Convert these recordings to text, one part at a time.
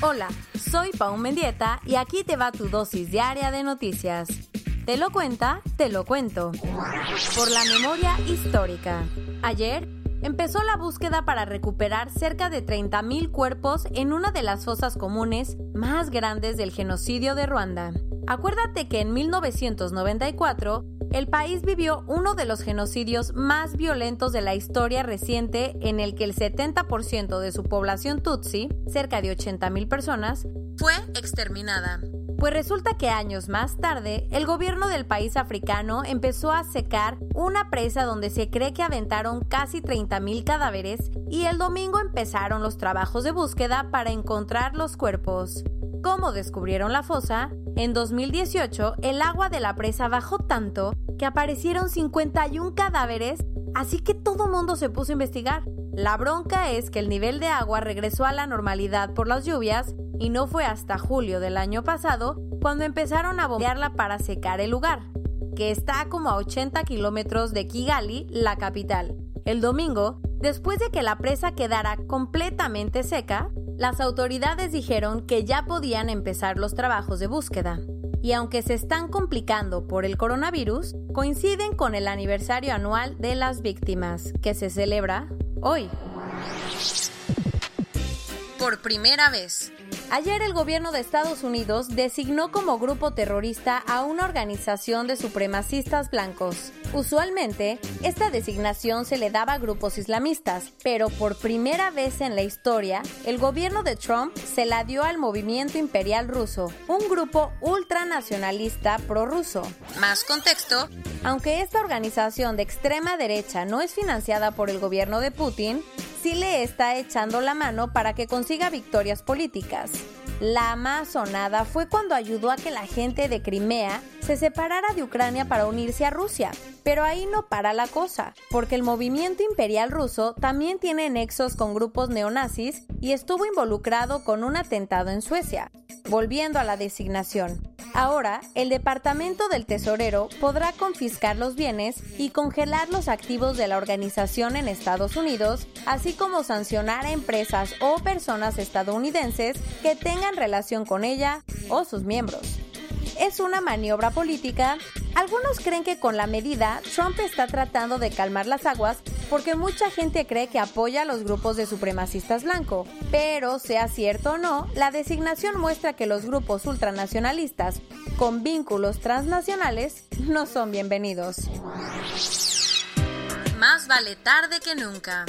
Hola, soy Pau Mendieta y aquí te va tu dosis diaria de noticias. Te lo cuenta, te lo cuento. Por la memoria histórica. Ayer empezó la búsqueda para recuperar cerca de 30.000 cuerpos en una de las fosas comunes más grandes del genocidio de Ruanda. Acuérdate que en 1994 el país vivió uno de los genocidios más violentos de la historia reciente en el que el 70% de su población tutsi, cerca de 80.000 personas, fue exterminada. Pues resulta que años más tarde, el gobierno del país africano empezó a secar una presa donde se cree que aventaron casi 30.000 cadáveres y el domingo empezaron los trabajos de búsqueda para encontrar los cuerpos. ¿Cómo descubrieron la fosa? En 2018, el agua de la presa bajó tanto que aparecieron 51 cadáveres, así que todo mundo se puso a investigar. La bronca es que el nivel de agua regresó a la normalidad por las lluvias y no fue hasta julio del año pasado cuando empezaron a bombearla para secar el lugar, que está como a 80 kilómetros de Kigali, la capital. El domingo, después de que la presa quedara completamente seca, las autoridades dijeron que ya podían empezar los trabajos de búsqueda. Y aunque se están complicando por el coronavirus, coinciden con el aniversario anual de las víctimas, que se celebra hoy. Por primera vez, Ayer el gobierno de Estados Unidos designó como grupo terrorista a una organización de supremacistas blancos. Usualmente, esta designación se le daba a grupos islamistas, pero por primera vez en la historia, el gobierno de Trump se la dio al movimiento imperial ruso, un grupo ultranacionalista prorruso. Más contexto, aunque esta organización de extrema derecha no es financiada por el gobierno de Putin, sí le está echando la mano para que consiga victorias políticas. La más sonada fue cuando ayudó a que la gente de Crimea se separara de Ucrania para unirse a Rusia. Pero ahí no para la cosa, porque el movimiento imperial ruso también tiene nexos con grupos neonazis y estuvo involucrado con un atentado en Suecia. Volviendo a la designación. Ahora, el Departamento del Tesorero podrá confiscar los bienes y congelar los activos de la organización en Estados Unidos, así como sancionar a empresas o personas estadounidenses que tengan relación con ella o sus miembros. Es una maniobra política. Algunos creen que con la medida Trump está tratando de calmar las aguas porque mucha gente cree que apoya a los grupos de supremacistas blancos. Pero, sea cierto o no, la designación muestra que los grupos ultranacionalistas con vínculos transnacionales no son bienvenidos. Más vale tarde que nunca.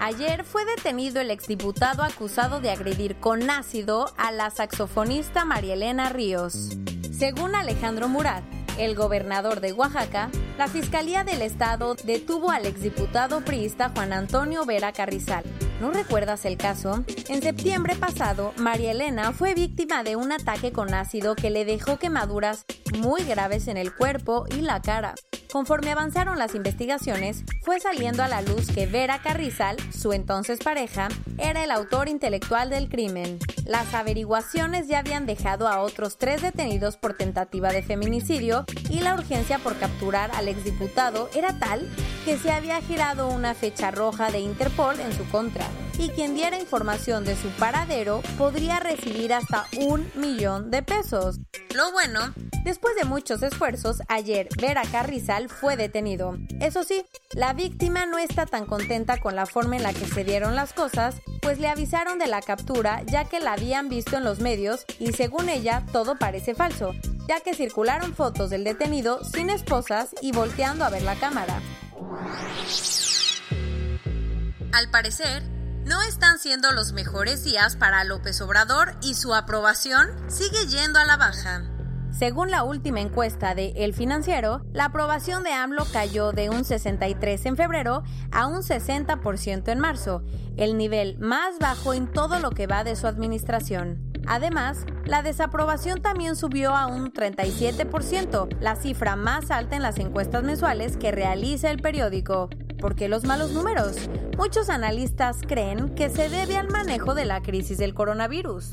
Ayer fue detenido el exdiputado acusado de agredir con ácido a la saxofonista María Elena Ríos. Según Alejandro Murat, el gobernador de Oaxaca, la Fiscalía del Estado detuvo al exdiputado priista Juan Antonio Vera Carrizal. ¿No recuerdas el caso? En septiembre pasado, María Elena fue víctima de un ataque con ácido que le dejó quemaduras muy graves en el cuerpo y la cara. Conforme avanzaron las investigaciones, fue saliendo a la luz que Vera Carrizal, su entonces pareja, era el autor intelectual del crimen. Las averiguaciones ya habían dejado a otros tres detenidos por tentativa de feminicidio y la urgencia por capturar al exdiputado era tal que se había girado una fecha roja de Interpol en su contra. y quien diera información de su paradero podría recibir hasta un millón de pesos. Lo bueno, después de muchos esfuerzos, ayer Vera Carrizal fue detenido. Eso sí, la víctima no está tan contenta con la forma en la que se dieron las cosas, pues le avisaron de la captura ya que la habían visto en los medios y según ella todo parece falso, ya que circularon fotos del detenido sin esposas y volteando a ver la cámara. Al parecer, no están siendo los mejores días para López Obrador y su aprobación sigue yendo a la baja. Según la última encuesta de El Financiero, la aprobación de AMLO cayó de un 63 en febrero a un 60% en marzo, el nivel más bajo en todo lo que va de su administración. Además, la desaprobación también subió a un 37%, la cifra más alta en las encuestas mensuales que realiza el periódico. ¿Por qué los malos números? Muchos analistas creen que se debe al manejo de la crisis del coronavirus.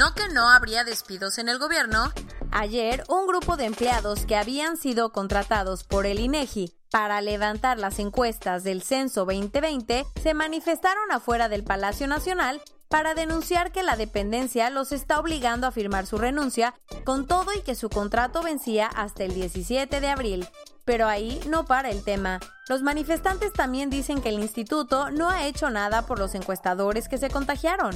No que no habría despidos en el gobierno. Ayer, un grupo de empleados que habían sido contratados por el INEGI para levantar las encuestas del Censo 2020 se manifestaron afuera del Palacio Nacional para denunciar que la dependencia los está obligando a firmar su renuncia con todo y que su contrato vencía hasta el 17 de abril. Pero ahí no para el tema. Los manifestantes también dicen que el instituto no ha hecho nada por los encuestadores que se contagiaron.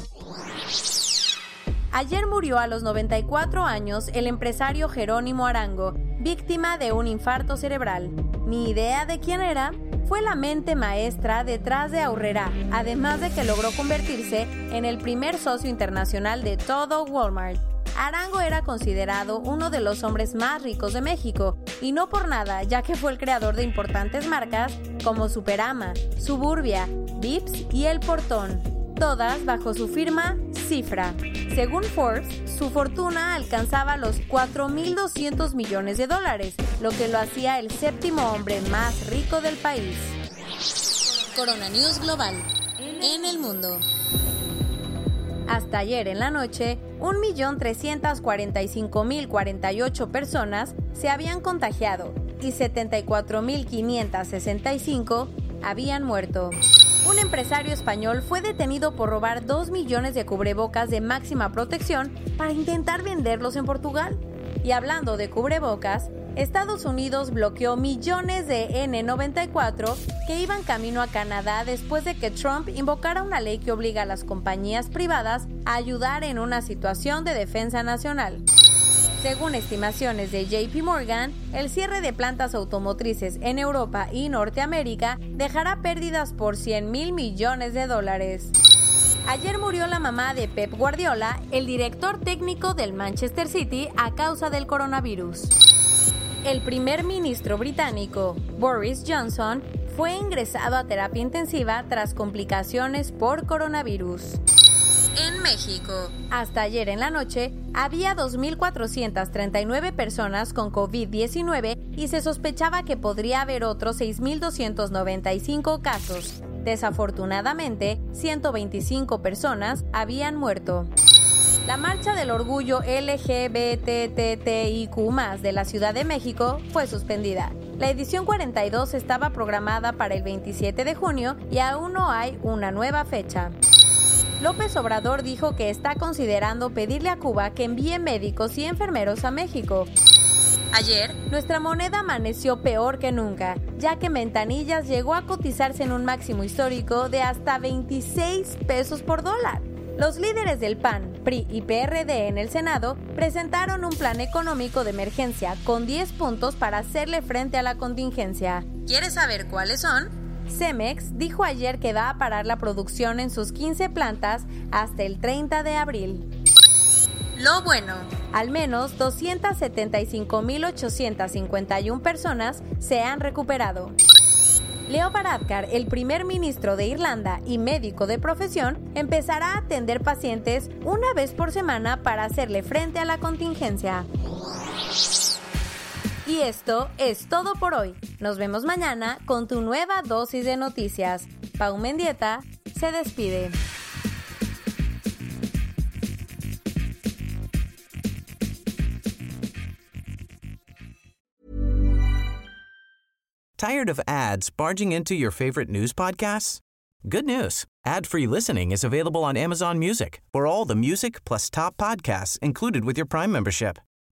Ayer murió a los 94 años el empresario Jerónimo Arango, víctima de un infarto cerebral. Ni idea de quién era, fue la mente maestra detrás de Aurrera, además de que logró convertirse en el primer socio internacional de todo Walmart. Arango era considerado uno de los hombres más ricos de México, y no por nada, ya que fue el creador de importantes marcas como Superama, Suburbia, Vips y El Portón, todas bajo su firma Cifra. Según Forbes, su fortuna alcanzaba los 4.200 millones de dólares, lo que lo hacía el séptimo hombre más rico del país. Corona News Global. En el mundo. Hasta ayer en la noche, 1.345.048 personas se habían contagiado y 74.565 habían muerto. Un empresario español fue detenido por robar 2 millones de cubrebocas de máxima protección para intentar venderlos en Portugal. Y hablando de cubrebocas, Estados Unidos bloqueó millones de N94 que iban camino a Canadá después de que Trump invocara una ley que obliga a las compañías privadas a ayudar en una situación de defensa nacional. Según estimaciones de JP Morgan, el cierre de plantas automotrices en Europa y Norteamérica dejará pérdidas por 100 mil millones de dólares. Ayer murió la mamá de Pep Guardiola, el director técnico del Manchester City, a causa del coronavirus. El primer ministro británico, Boris Johnson, fue ingresado a terapia intensiva tras complicaciones por coronavirus en México. Hasta ayer en la noche había 2.439 personas con COVID-19 y se sospechaba que podría haber otros 6.295 casos. Desafortunadamente, 125 personas habían muerto. La marcha del orgullo LGBTTIQ de la Ciudad de México fue suspendida. La edición 42 estaba programada para el 27 de junio y aún no hay una nueva fecha. López Obrador dijo que está considerando pedirle a Cuba que envíe médicos y enfermeros a México. Ayer, nuestra moneda amaneció peor que nunca, ya que Mentanillas llegó a cotizarse en un máximo histórico de hasta 26 pesos por dólar. Los líderes del PAN, PRI y PRD en el Senado presentaron un plan económico de emergencia con 10 puntos para hacerle frente a la contingencia. ¿Quieres saber cuáles son? Cemex dijo ayer que va a parar la producción en sus 15 plantas hasta el 30 de abril. Lo bueno, al menos 275.851 personas se han recuperado. Leo Varadkar, el primer ministro de Irlanda y médico de profesión, empezará a atender pacientes una vez por semana para hacerle frente a la contingencia. Y esto es todo por hoy. Nos vemos mañana con tu nueva dosis de noticias. Pau Mendieta se despide. Tired of ads barging into your favorite news podcasts? Good news. Ad-free listening is available on Amazon Music for all the music plus top podcasts included with your Prime membership.